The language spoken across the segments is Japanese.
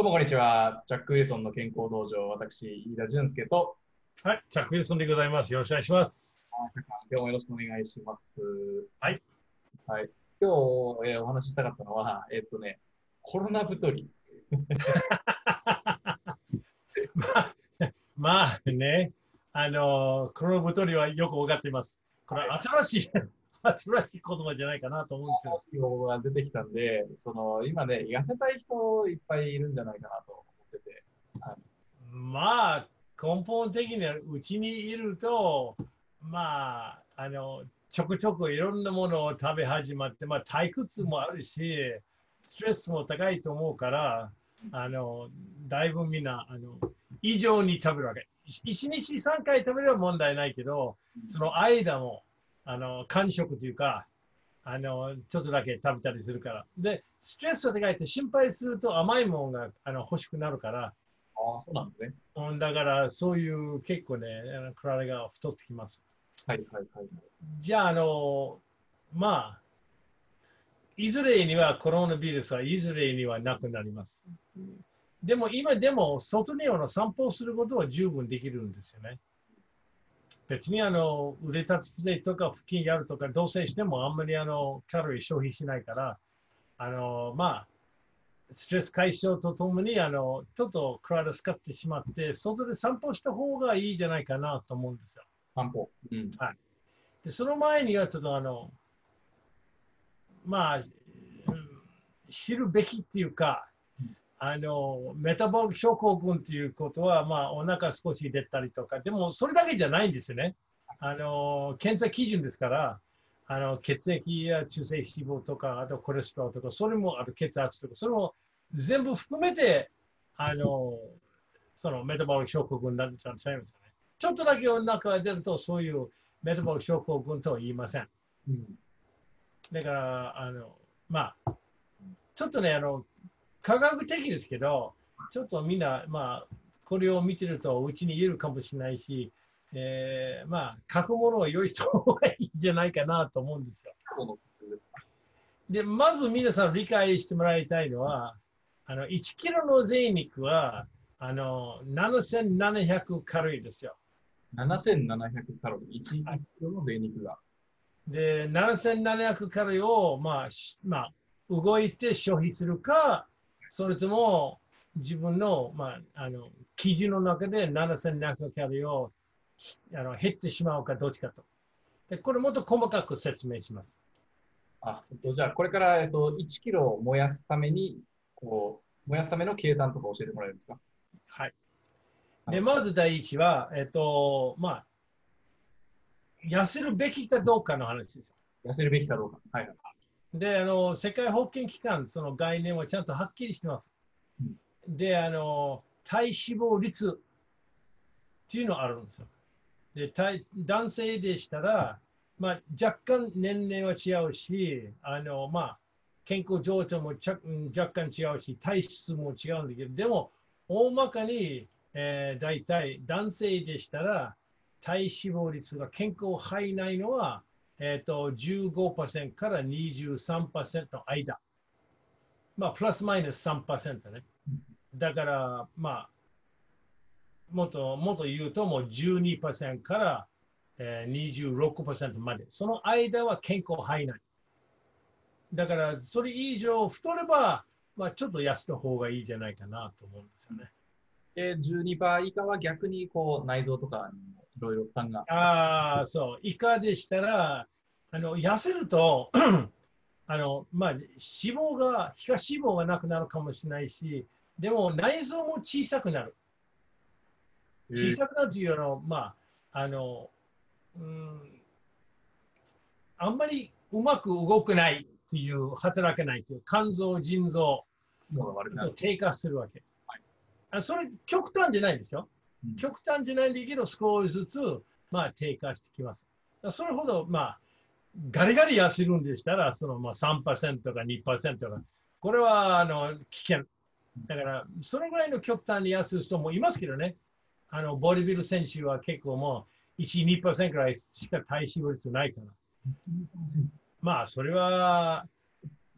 どうもこんにちは。ジャック・ウィルソンの健康道場、私、飯田淳介と、はい、チャック・ウィルソンでございます。よろしくお願いします。今日もよろしくお願いします。はい。はい。今日、えーお話ししたかったのは、えっとね、コロナ太り。まあ、まあね、あの、コロナ太りはよく分かっています。これは新しい、新しい言葉じゃないかなと思うんですよ。用語が出てきたんで、その、今ね、痩せたい人いっぱいいるんじゃないかなと思ってて。まあ、根本的にはうちにいると、まあ、あの、ちょくちょくいろんなものを食べ始まって、まあ、退屈もあるし、ストレスも高いと思うから、あの、だいぶみんな、あの、異常に食べるわけ。1日3回食べれば問題ないけど、その間も、あの、間食というか、あの、ちょっとだけ食べたりするから。で、ストレスが高いって心配すると甘いものがあの欲しくなるから、ああ、そうなんですね。うん、だからそういう結構ね、あの体が太ってきます。はいはいはい。じゃあ、あの、まあ、いずれにはコロナウイルスはいずれにはなくなります。でも今でも外にあの散歩をすることは十分できるんですよね。別にあの腕立つ伏せとか腹筋やるとか同棲してもあんまりあのカロリー消費しないから、あのまあ、ストレス解消とともにあのちょっと体使ってしまって、外で散歩した方がいいんじゃないかなと思うんですよ。散歩。うん。でその前にはちょっとあの、まあ、うん知るべきっていうか、あの、メタボリック症候群っていうことは、まあ、お腹少し出たりとか、でもそれだけじゃないんですよね。あの、検査基準ですから、あの、血液や中性脂肪とか、あとコレステロールとか、それも、あと血圧とか、それも全部含めて、あの、そのメタボリック症候群になっちゃいますよね。ちょっとだけお腹が出ると、そういうメタボリック症候群とは言いません。うん。だから、あの、まあ、ちょっとね、あの、科学的ですけど、ちょっとみんな、まあ、これを見てると、うちにいるかもしれないし、えー、まあ、書くものを用意した方がいいんじゃないかなと思うんですよ。でまず皆さん理解してもらいたいのは、あの、1キロの贅肉は、あの、7700カロリーですよ。7700カロリー？1キロの贅肉が。で、7700カロリーを、まあ、しまあ、動いて消費するか、それとも自分の、まあ、あの基準の中で7700カロリーをひあの減ってしまうかどっちかと。でこれもっと細かく説明します。あ、えっと、じゃあ、これから、えっと、1キロを燃やすために、こう、燃やすための計算とか教えてもらえるんですか？はい。で、まず第一は、えっと、まあ、痩せるべきかどうかの話です。痩せるべきかどうか。はいはい。で、あの、世界保健機関、その概念はちゃんとはっきりしてます。で、あの、体脂肪率っていうのがあるんですよ。で、体男性でしたら、まあ、若干年齢は違うし、あの、まあ、健康状態も若干違うし、体質も違うんだけど、でも、大まかに、えー、大体男性でしたら、体脂肪率が健康範囲内のは、えっ、と、15%から23%の間。まあ、プラスマイナス3%ね。だから、まあ、もっと、もっと言うと、もう12%から、えー、26%まで。その間は健康範囲内。だから、それ以上太れば、まあ、ちょっと痩せた方がいいじゃないかなと思うんですよね。で、12%以下は逆に、こう、内臓とかにもいろいろ負担が。ああ、そう。以下でしたら、あの、痩せると、あの、まあ、脂肪が、皮下脂肪がなくなるかもしれないし、でも内臓も小さくなる。小さくなるというのは、まあ、あの、うん、あんまりうまく動くないっていう、働かないっていう、肝臓、腎臓低下するわけ。はいあそれ、極端じゃないんですよ。うん極端じゃないんだけど、少しずつ、まあ、低下してきます。それほど、まあ、ガリガリ痩せるんでしたら、そのまあ3%か2%か、これはあの危険。だから、そのぐらいの極端に痩せる人もいますけどね、あのボディビル選手は結構もう1、2%くらいしか体脂肪率ないから。まあ、それは、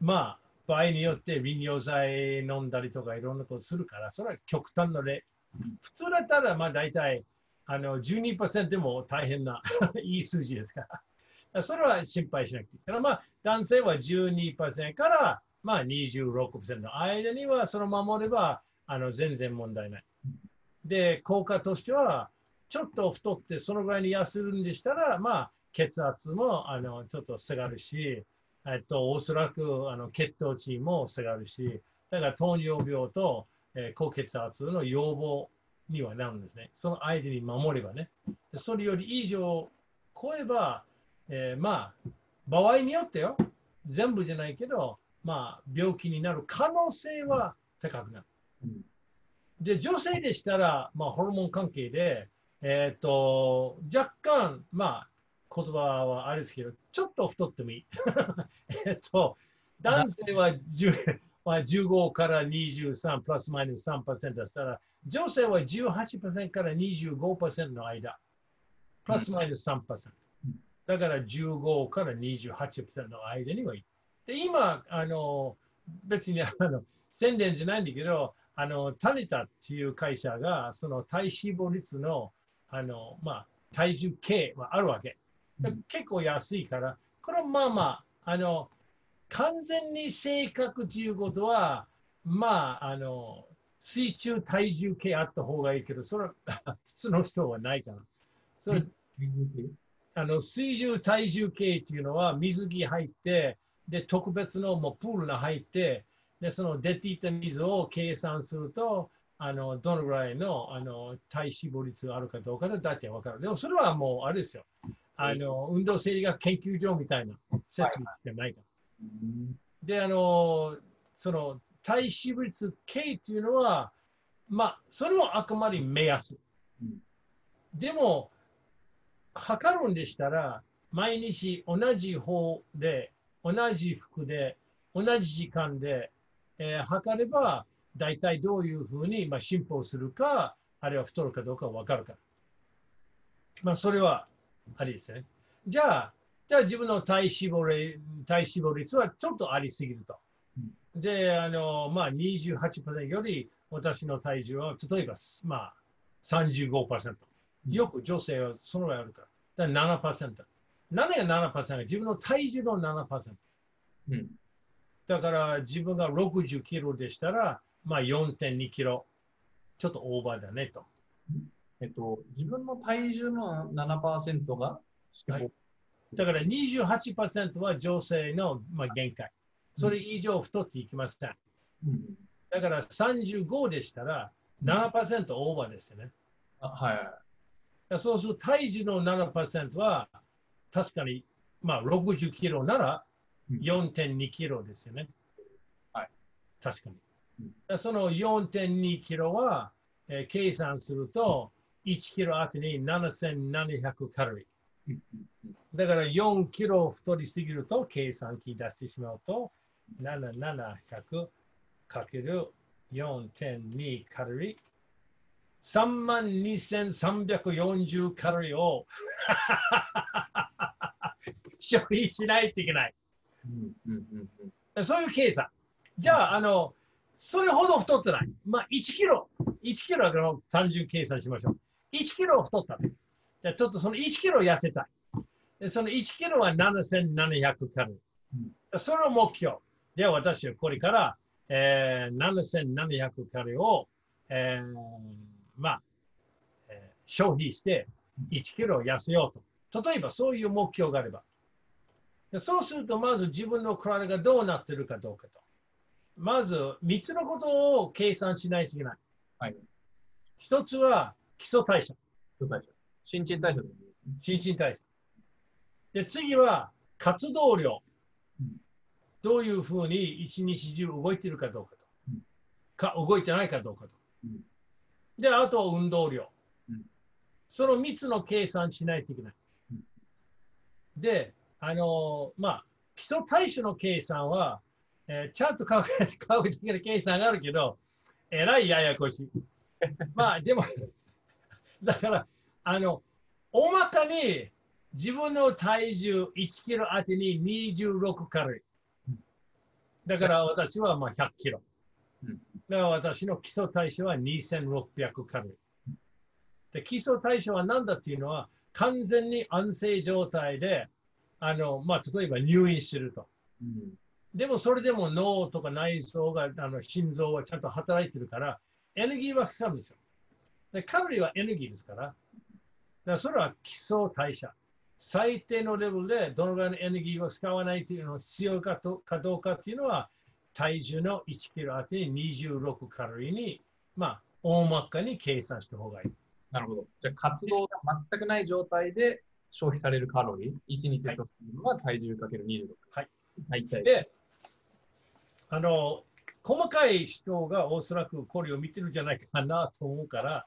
まあ、場合によって利尿剤飲んだりとかいろんなことするから、それは極端な例。普通だったら、まあ大体あの12%でも大変な いい数字ですから。それは心配しなくていい。からまあ男性は12%からまあ26%の間にはその守ればあの全然問題ない。で、効果としては、ちょっと太ってそのぐらいに痩せるんでしたら、まあ血圧もあのちょっと下がるし、えっと、おそらくあの血糖値も下がるし、だから糖尿病と、えー、高血圧の予防にはなるんですね。その相手に守ればね。それより以上超えば、えー、まあ、場合によってよ、全部じゃないけど、まあ、病気になる可能性は高くなる。で、女性でしたら、まあ、ホルモン関係で、えっ、ー、と、若干、まあ、言葉はあれですけど、ちょっと太ってもいい。えっと、男性は10、まあ、15から23プラスマイナス3%だったら、女性は18%から25%の間、プラスマイナス3%。だから15から28%の間にはいい。で、今、あの、別にあの宣伝じゃないんだけど、あの、タネタっていう会社が、その体脂肪率の、あの、まあ、体重計はあるわけ。結構安いから、これはまあまあ、あの、完全に正確ということは、まあ、あの、水中体重計あった方がいいけど、それは 普通の人はないから。それあの水中体重計っていうのは水着入って、で、特別のもうプールが入って、で、その出ていた水を計算すると、あの、どのぐらいの、あの、体脂肪率があるかどうかで大体わかる。でもそれはもう、あれですよ。あの、運動生理学研究所みたいな設備じゃないから。で、あの、その、体脂肪率計っていうのは、まあ、それはあくまで目安。でも、測るんでしたら、毎日同じ方で、同じ服で、同じ時間で、えー、測れば、大体どういうふうに、まあ、進歩するか、あるいは太るかどうかわかるから。まあ、それはありですね。じゃあ、じゃあ自分の体脂肪率体脂肪率はちょっとありすぎると。で、あの、まあ28%より私の体重は、例えば、まあ35%。よく女性はそのぐらいあるから。だから7%。何が7%自分の体重の7%。うん、だから自分が60キロでしたら、まあ4.2キロ。ちょっとオーバーだねと。えっと、自分の体重の7%が、はい、だから28%は女性の、まあ、限界。それ以上太っていきません。うん、だから35でしたら7%オーバーですよね。あはい。そうすると体重の7%は確かに、まあ、60キロなら4.2キロですよね。はい。確かに。その4.2キロは、えー、計算すると、1キロあてに7700カロリー。だから4キロ太りすぎると計算機出してしまうと7700かける4.2カロリー。32,340カロリーを 消費しないといけない。そういう計算。じゃあ、あの、それほど太ってない。まあ、1キロ、1キロの単純計算しましょう。1キロ太った。じゃちょっとその1キロ痩せたい。でその1キロは7700カロリー。その目標。で、私はこれから、えー、7700カロリーを、えー、まあ、えー、消費して1キロ痩せようと。例えばそういう目標があれば。そうすると、まず自分の体がどうなっているかどうかと。まず、3つのことを計算しないといけない。はい。1つは、基礎代謝。基礎代謝。新陳代謝。新陳代謝。で、次は活動量。うん、どういうふうに一日中動いているかどうかと。うん、か動いてないかどうかと。うん、で、あと運動量。その3つの計算しないといけない。で、あのー、まあ、基礎代謝の計算は、えー、ちゃんと科学的な計算があるけど、えらいややこしい。まあ、でもだから、あの、大まかに自分の体重1キロ当てに26カロリー。だから私はまあ100キロ。うんだから私の基礎代謝は2600カロリー。で基礎代謝は何だっていうのは、完全に安静状態で、あのまあ、例えば入院すると。うんでもそれでも脳とか内臓が、あの心臓はちゃんと働いてるから、エネルギーはかかるんですよ。でカロリーはエネルギーですから、だそれは基礎代謝。最低のレベルでどのぐらいのエネルギーを使わないというのを必要かとかどうかっていうのは、体重の1キロあたり26カロリーに、まあ、大まかに計算した方がいい。なるほど。じゃあ、活動が全くない状態で消費されるカロリー、1日消費するのは体重かける26。はい。大体。で、あの、細かい人がおそらくこれを見てるんじゃないかなと思うから、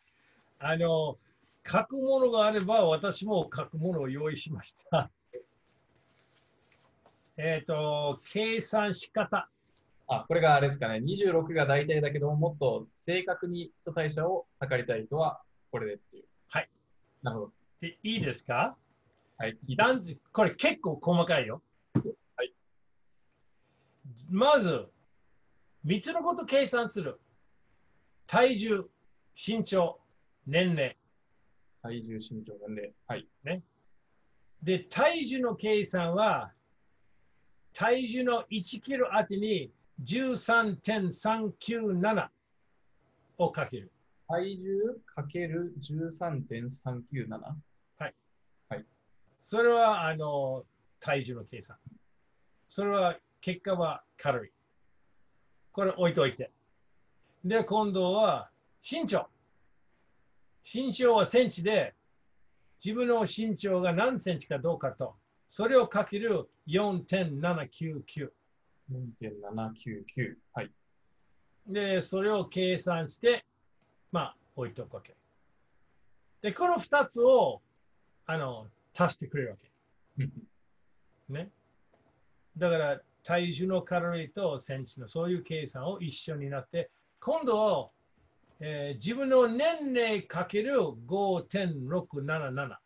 あの、書くものがあれば私も書くものを用意しました。えっ、と、計算し方。あ、これがあれですかね。26が大体だけど、もっと正確に基礎代謝を測りたい人は、これでっていう。はい。なるほど。でいいですか？はい。聞いこれ結構細かいよ。はい。まず、3つのこと計算する。体重、身長、年齢。体重、身長、年齢。はい。で、体重の計算は、体重の1キロあてに13.397をかける。体重かける13.397。それはあの体重の計算。それは結果はカロリー。これ置いといて。で、今度は身長。身長はセンチで、自分の身長が何センチかどうかと、それをかける4.799。4.799。はい。で、それを計算して、まあ、置いとくわけ。で、この2つを、あの、足してくれるわけ。ね。だから、体重のカロリーとセンチのそういう計算を一緒になって、今度、えー自分の年齢かける5.677。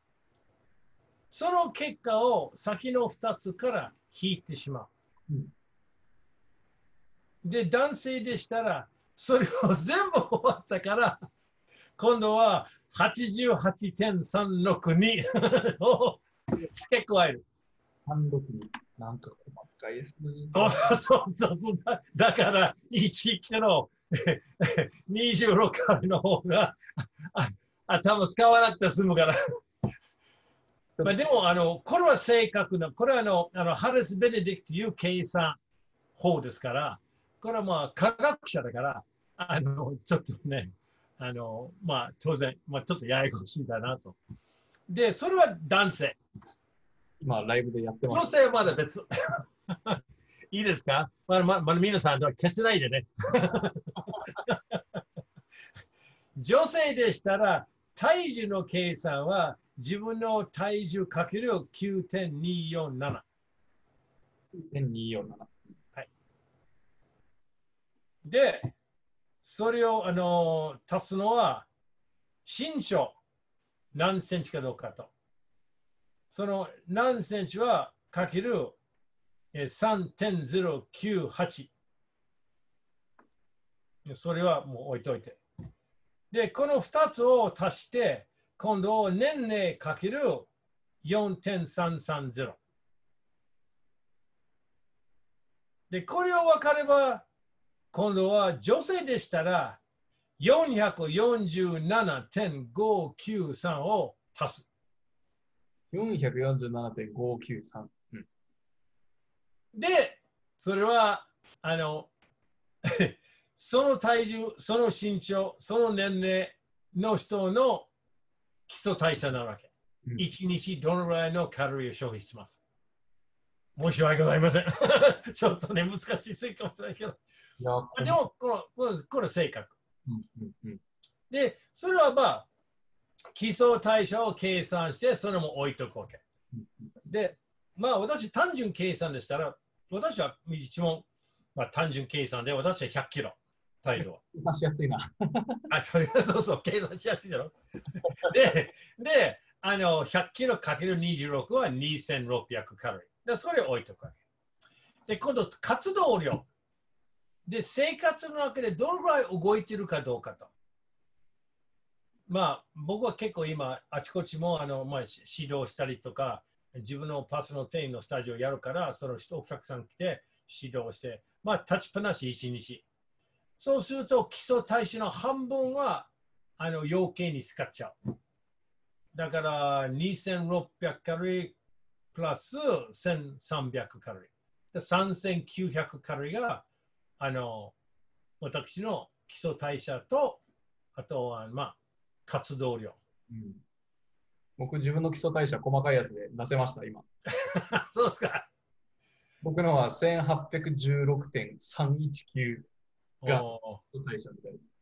その結果を先の2つから引いてしまう。うんで、男性でしたら、それを全部終わったから、今度は88.362を付け加える。36になんか細かい数字そうそうそうそうだ。だから、1キロ26カロリーの方があ頭使わなくて済むから。まあ、でもあの、これは正確な、これはあのあのハレス・ベネディクという計算法ですから、これはまあ科学者だから、あのちょっとね、あのまあ、当然、まあ、ちょっとややこしいんだなと。で、それは男性。今、ライブでやってます。女性はまだ別。いいですか？まだままだ皆さんは消せないでね。女性でしたら、体重の計算は自分の体重かける9.247。1.247。で、それをあの足すのは身長何センチかどうかと。その何センチはかけるえー3.098。それはもう置いといて。で、この2つを足して、今度年齢かける4.330。で、これを分かれば、今度は女性でしたら447.593を足す。447.593。うん。で、それは、あの、その体重、その身長、その年齢の人の基礎代謝なわけ。うん一日どのぐらいのカロリーを消費します？申し訳ございません。ちょっとね、難しいすぎかもしれないけど。でも、この、このこれ正確。うんうんうん。で、それはまあ、基礎代謝を計算して、それも置いとくわけ。で、まあ、私、単純計算でしたら、私は一問、まあ、単純計算で、私は100キロ、体重は。計算しやすいな。あ、そうそう、計算しやすいだろ。で、で、あの、100キロかける26は2600カロリー。で、それを置いとくわけ。で、今度、活動量。で、生活の中でどのぐらい動いてるかどうかと。まあ、僕は結構今、あちこちもあの、まあ、指導したりとか、自分のパーソナルのスタジオやるから、その人、お客さん来て指導して、まあ、立ちっぱなし1日。そうすると、基礎代謝の半分はあの要件に使っちゃう。だから2600カロリープラス1300カロリー。3900カロリーがあの私の基礎代謝と、あとはまあ活動量。うん、僕、自分の基礎代謝細かいやつで出せました、今。そうですか。僕のは1816.319が代謝みたいです。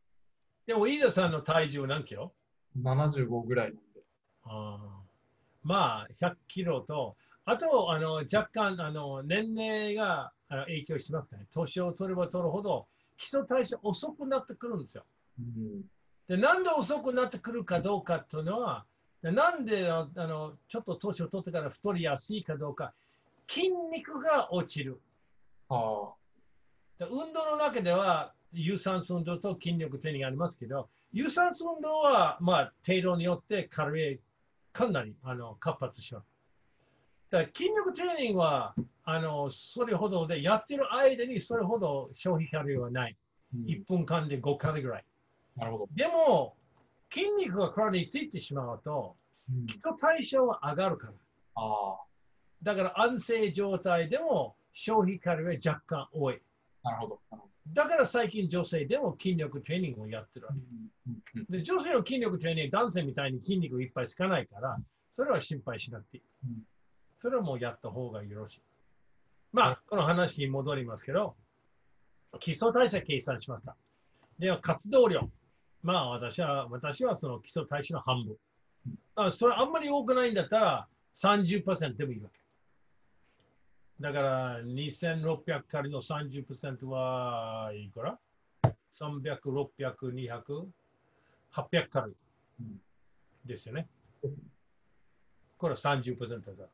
でも、飯田さんの体重何キロ ?75 ぐらいなんで。あまあ、100キロと、あと、あの若干あの年齢が影響しますね。年を取れば取るほど、基礎代謝遅くなってくるんですよ。うん、でなんで遅くなってくるかどうかというのは、なんであのちょっと年を取ってから太りやすいかどうか、筋肉が落ちる。あ運動の中では有酸素運動と筋力トレーニングありますけど、有酸素運動は、まあ、程度によってカロリーかなりあの活発します。だから筋力トレーニングはあのそれほどでやってる間にそれほど消費カロリーはない。うん、1分間で5カロリーぐらい。なるほど。でも、筋肉が体についてしまうと、基礎代謝は上がるから。あだから安静状態でも消費カロリーは若干多い。なるほど。だから最近女性でも筋力トレーニングをやってるわけ。で女性の筋力トレーニング、男性みたいに筋肉いっぱいつかないから、それは心配しなくていい。それはもうやった方がよろしい。まあ、この話に戻りますけど、基礎代謝計算しました。では、活動量。まあ、私は、私はその基礎代謝の半分。あそれあんまり多くないんだったら30%でもいいわけ。だから2600カリの30%はいくら ?300、600、200、800カリですよね。これは30%だ。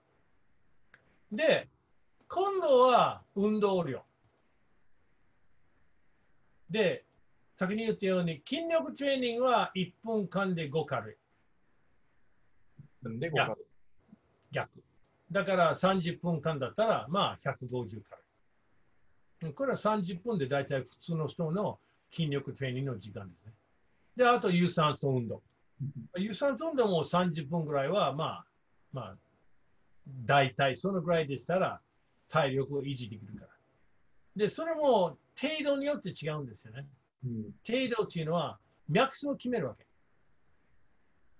で、今度は運動量。で、先に言ったように筋力トレーニングは1分間で5カロリー。で5カロリー逆。だから30分間だったら、まあ150カロリー。これは30分で大体普通の人の筋力トレーニングの時間ですね。で、あと有酸素運動。有酸素運動も30分ぐらいは、まあ、まあ、大体そのぐらいでしたら体力を維持できるから。で、それも程度によって違うんですよね。うん、程度っていうのは脈数を決めるわけ。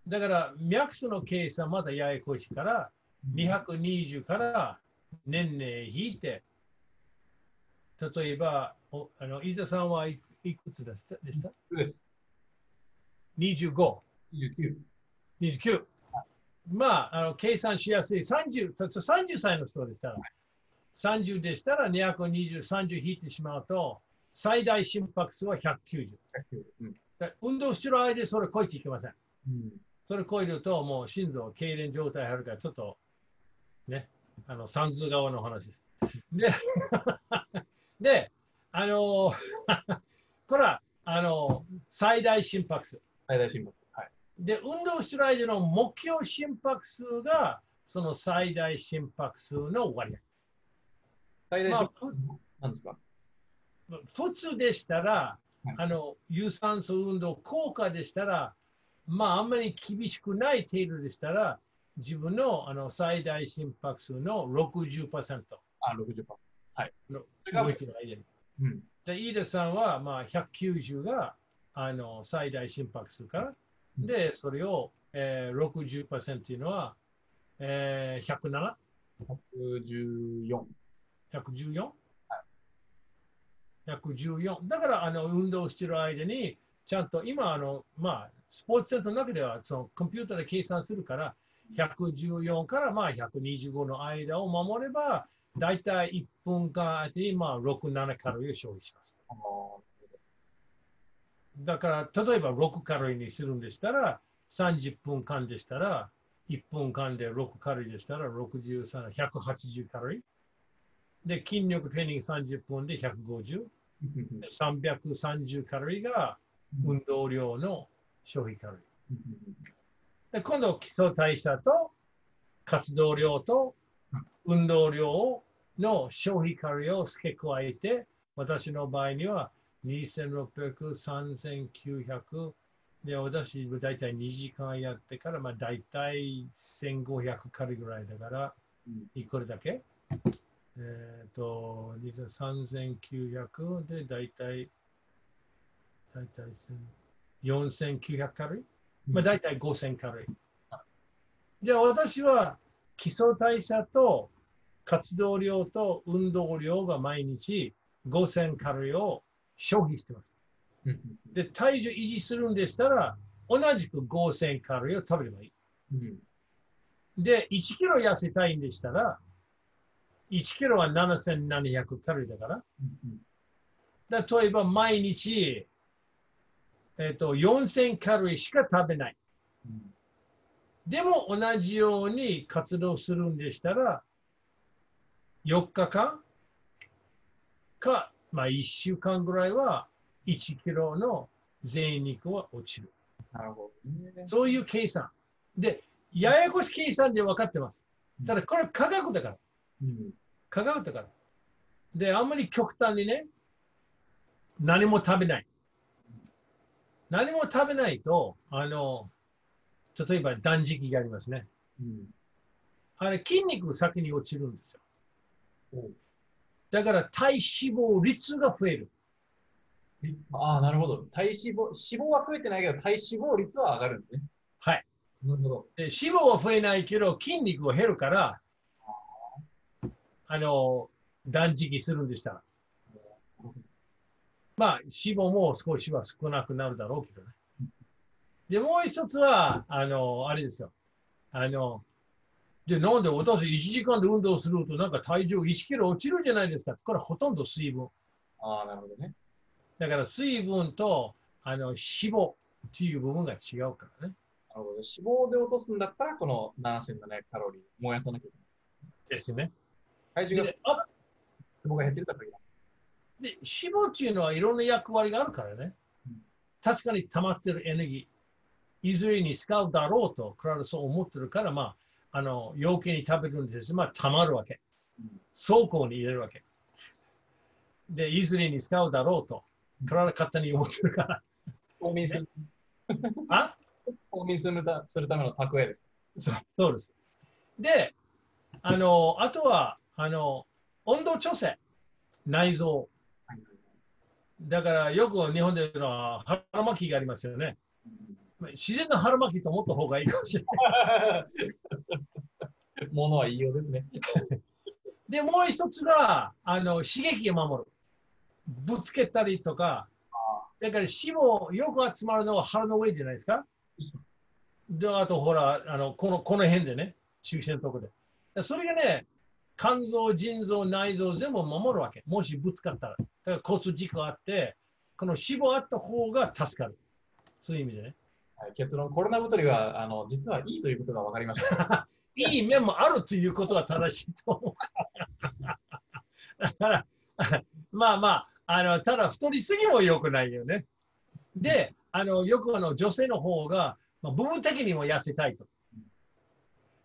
だから脈数の計算またややこしいから、220から年齢引いて、例えば、おあの飯田さんはいくつでした？でしたです。25。29。29。まあ、あの計算しやすい30、30歳の人でしたら、30でしたら220、30引いてしまうと、最大心拍数は190。うん、運動してる間でそれ超えていけません。うん、それ超えると、もう心臓、痙攣状態あるから、ちょっと、ね、あの、三途側の話です。で、で、あの これは、あの最大心拍数。最大心拍数。はい。で、運動してる間の目標心拍数が、その最大心拍数の割合。最大心拍数、まあ、何ですか？普通でしたら、あの有酸素運動効果でしたら、まあ、あんまり厳しくない程度でしたら、自分のあの最大心拍数の60%。あ、60%。はい。の動いてる間に。うん、で、飯田さんは、まあ、190があの最大心拍数から、うん、で、それを、えー、60%というのは、えー、107?114。114? 114。だから、あの、運動してる間に、ちゃんと今、あの、まあ、スポーツセンターの中では、その、コンピューターで計算するから、114からまあ125の間を守れば、だいたい1分間にまあ6、7カロリーを消費します。だから、例えば6カロリーにするんでしたら、30分間でしたら、1分間で6カロリーでしたら、63、180カロリー。で、筋力トレーニング30分で150。330カロリーが運動量の消費カロリー。で今度、基礎代謝と活動量と運動量の消費カロリーを付け加えて、私の場合には2600、3900、で、私、大体2時間やってから、まあ、大体1500カロリーぐらいだから、いくらだけ。えっ、と、3900で大体、大体4900カロリー、まあ、大体5000カロリー。じゃあ私は基礎代謝と活動量と運動量が毎日5000カロリーを消費してます。で、体重維持するんでしたら、同じく5000カロリーを食べればいい。で、1キロ痩せたいんでしたら、1キロは7700カロリーだから、だ例えば毎日、えっと、4000カロリーしか食べない。でも同じように活動するんでしたら、4日間か、まあ1週間ぐらいは1キロの贅肉は落ちる。なるほどね。そういう計算。で、ややこしい計算で分かってます。ただこれ科学だから。うん科学だから。で、あんまり極端にね、何も食べない。何も食べないと、あの、例えば断食がありますね。うんあれ、筋肉先に落ちるんですよ。おだから体脂肪率が増える。えああ、なるほど。体脂肪、脂肪は増えてないけど、体脂肪率は上がるんですね。はい。なるほど。で脂肪は増えないけど、筋肉が減るから、あの、断食するんでしたら。まあ、脂肪も少しは少なくなるだろうけどね。で、もう一つは、あの、あれですよ。あの、で、なんで私1時間で運動するとなんか体重1キロ落ちるじゃないですか。これほとんど水分。ああ、なるほどね。だから水分とあの脂肪っていう部分が違うからね。なるほど。脂肪で落とすんだったら、この7700カロリー燃やさなきゃいけない。ですね。体重が脂肪が減ってるからいいな。で脂肪っていうのはいろんな役割があるからねうん。確かに溜まってるエネルギー、いずれに使うだろうと、クラウドそう思ってるから、まあ、あの、陽気に食べるんですまあ、溜まるわけうん。倉庫に入れるわけ。で、いずれに使うだろうと、クラウド勝手に思ってるから。冬眠するあ？冬眠するたするための蓄えです。そうそうです。で、あの、あとは、あの、温度調整、内臓。だからよく日本での腹巻きがありますよね。自然の腹巻きと思った方がいいかもしれない。ものは言いようですね。で、もう一つが、あの、刺激を守る。ぶつけたりとか、だから脂肪よく集まるのは腹の上じゃないですか。で、あとほら、あの、この、この辺でね、中心のところで。それがね、肝臓、腎臓、内臓全部守るわけ。もしぶつかったら。だから交通事故あって、この脂肪あった方が助かる。そういう意味でね。はい、結論、コロナ太りは、あの、実はいいということが分かりました。いい面もあるということが正しいと思う。だから、まあまあ、あのただ太りすぎも良くないよね。で、あのよくあの女性の方が、まあ、部分的にも痩せたいと。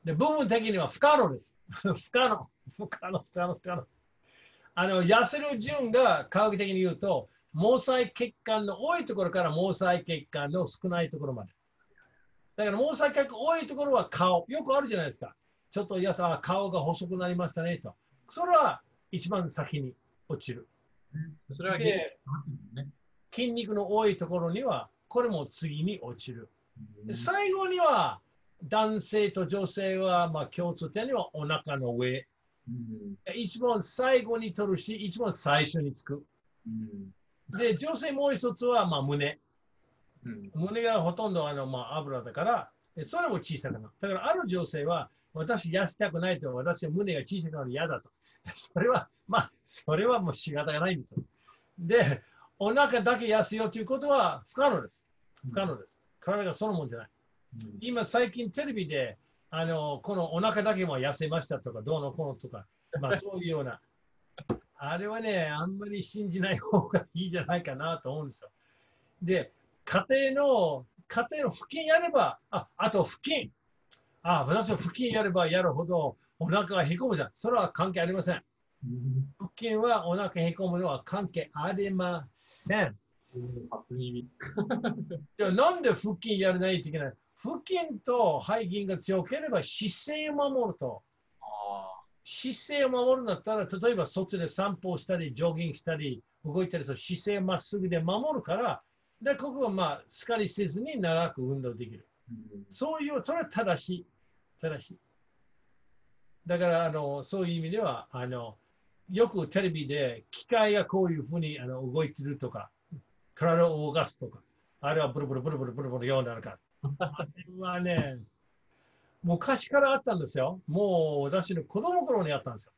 で、部分的には不可能です。不可能、不可能、不可能、不可能。あの痩せる順が科学的に言うと、毛細血管の多いところから毛細血管の少ないところまで。だから毛細血管多いところは顔。よくあるじゃないですか。ちょっとやさ、顔が細くなりましたねと。それは一番先に落ちる。それはでね。筋肉の多いところには、これも次に落ちる。最後には、男性と女性は、まあ、共通点にはお腹の上。うん一番最後に取るし、一番最初につく。うんで、女性もう一つは、まあ、胸。うん胸がほとんどあの、まあ、油だから、でそれも小さくなる。だから、ある女性は、私痩せたくないと、私は胸が小さくなるの嫌だと。それは、まあ、それはもう仕方がないんですよ。で、お腹だけ痩せようということは不可能です。不可能です。体がそのもんじゃない。うん今、最近テレビで、あの、このお腹だけも痩せましたとか、どうのこうのとか、まあ、そういうような、あれはね、あんまり信じない方がいいじゃないかなと思うんですよ。で、家庭の、家庭の腹筋やれば、あ、あと腹筋。あ、私は腹筋やればやるほどお腹がへこむじゃん。それは関係ありません。腹筋はお腹へこむのは関係ありません。初耳。じゃあなんで腹筋やらないといけない腹筋と背筋が強ければ姿勢を守ると。姿勢を守るんだったら、例えば外で散歩したり、ジョギングしたり、動いたりする姿勢まっすぐで守るから、でここはまあ、疲れせずに長く運動できる。そういう、それは正しい。正しい。だから、あのそういう意味では、あのよくテレビで機械がこういうふうにあの動いてるとか、体を動かすとか、あれはブルブルブルブルブルブルようになるか。あれはね、昔からあったんですよ。もう私の子供頃にあったんですよ。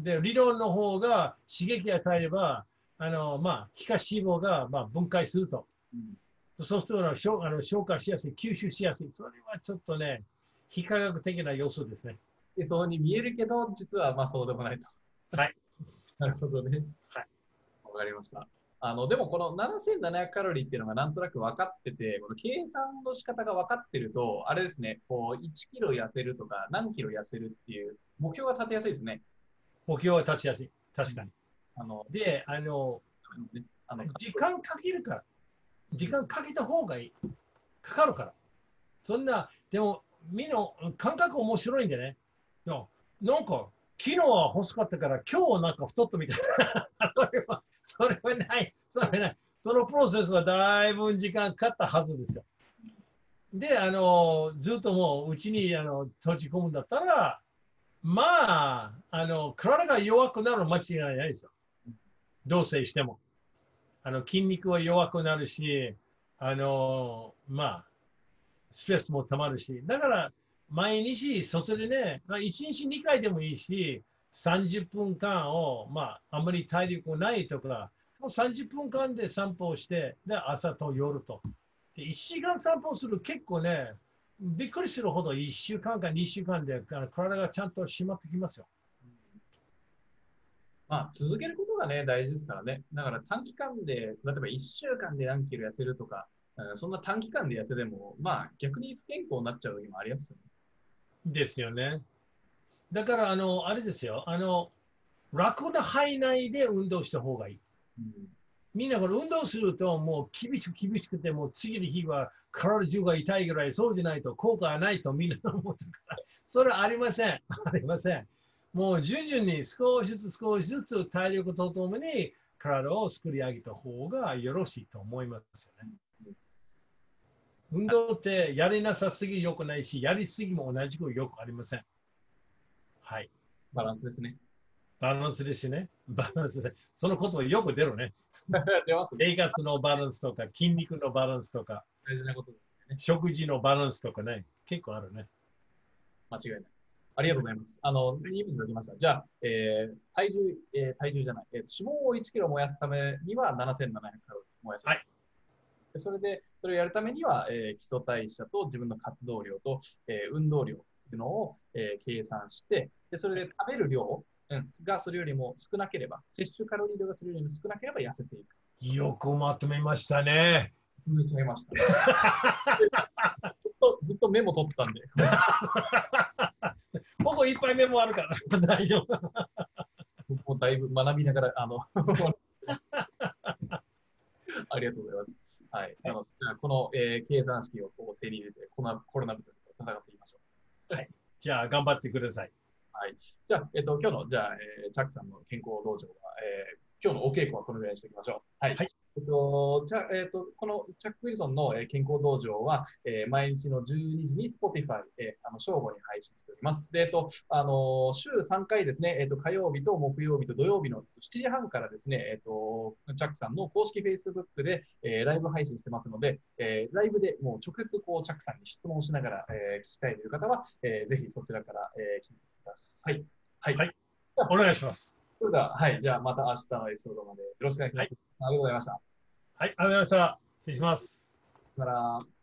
で、理論の方が刺激を与えれば、あの、まあ、皮下脂肪が、まあ、分解すると。うん、そうすると消あの消化しやすい、吸収しやすい。それはちょっとね、非科学的な要素ですね。でそうに見えるけど、実はまあそうでもないと。はい。なるほどね。はい。わかりました。あの、でもこの7700カロリーっていうのがなんとなく分かってて、この計算の仕方が分かってると、あれですね、こう、1キロ痩せるとか、何キロ痩せるっていう目標が立てやすいですね。目標は立ちやすい。確かに。あので、あの、あの時間かけるから。時間かけた方がいい。かかるから。そんな、でも、みんな感覚面白いんでね。なんか、昨日は細かったから、今日はなんか太ったみたいな。それはない。それはない。そのプロセスはだいぶ時間かかったはずですよ。で、あの、ずっともううちにあの閉じ込むんだったら、まあ、あの、体が弱くなるの間違いないですよ。同棲しても。あの、筋肉は弱くなるし、あの、まあ、ストレスもたまるし。だから、毎日外でね、まあ、1日2回でもいいし、30分間を、まあ、あまり体力ないとか、もう30分間で散歩をして、で、朝と夜と。で1時間散歩する結構ね、びっくりするほど1週間か2週間で体がちゃんと締まってきますよ。まあ、続けることがね、大事ですからね。だから短期間で、例えば1週間で何キロ痩せるとか、そんな短期間で痩せても、まあ逆に不健康になっちゃう時もありますよね。ですよね。だから、あの、あれですよ。あの、楽な範囲内で運動した方がいい。うん、みんなこれ運動するともう厳しく厳しくてもう次の日は体中が痛いぐらいそうじゃないと効果がないとみんな思ってから それはありません。ありません。もう徐々に少しずつ少しずつ体力とともに体を作り上げた方がよろしいと思いますよね。運動ってやりなさすぎ良くないし、やりすぎも同じくよくありません。はい。バランスですね。バランスですね。バランスで。そのことはよく出るね。出ますね。生活のバランスとか、筋肉のバランスとか、大事なことですね。食事のバランスとかね、結構あるね。間違いない。ありがとうございます。あの、2分できました。じゃあ、えー、体重、えー、体重じゃない、えー、脂肪を1キロ燃やすためには7700カロリー燃やす。はい。それで、それをやるためには、えー、基礎代謝と自分の活動量と、えー、運動量っていうのを、えー、計算して、で、それで食べる量、うん、がそれよりも少なければ、摂取カロリー量がそれよりも少なければ痩せていく。よくまとめましたね。めちゃいました、ずっと。ずっとメモ取ってたんで。ほぼいっぱいメモあるから、大丈夫。もうだいぶ学びながら、あの ありがとうございます。はい。あのこの、えー、計算式をこう手に入れて、このコロナと戦っていきましょう。はい。じゃあ、頑張ってください。はい。じゃあ、えっ、ー、と、今日の、じゃあ、えー、チャックさんの健康道場は、えー、今日のお稽古はこのぐらいにしておきましょう。はい。はい、えっと、じゃえっと、このチャック・ウィルソンの健康道場は、えー、毎日の12時に Spotify、えー、あの正午に配信しております。で、えっと、あの週3回ですね、えっと、火曜日と木曜日と土曜日の7時半からですね、えっと、チャックさんの公式 Facebook で、えー、ライブ配信してますので、えー、ライブでもう直接こう、チャックさんに質問しながら、えー、聞きたいという方は、えー、ぜひそちらから、えー、聞いてください。はい。はい、お願いします。それでは、はい。じゃあ、また明日のエピソードまでよろしくお願いします。はい、ありがとうございました。はい、ありがとうございました。失礼します。さよなら。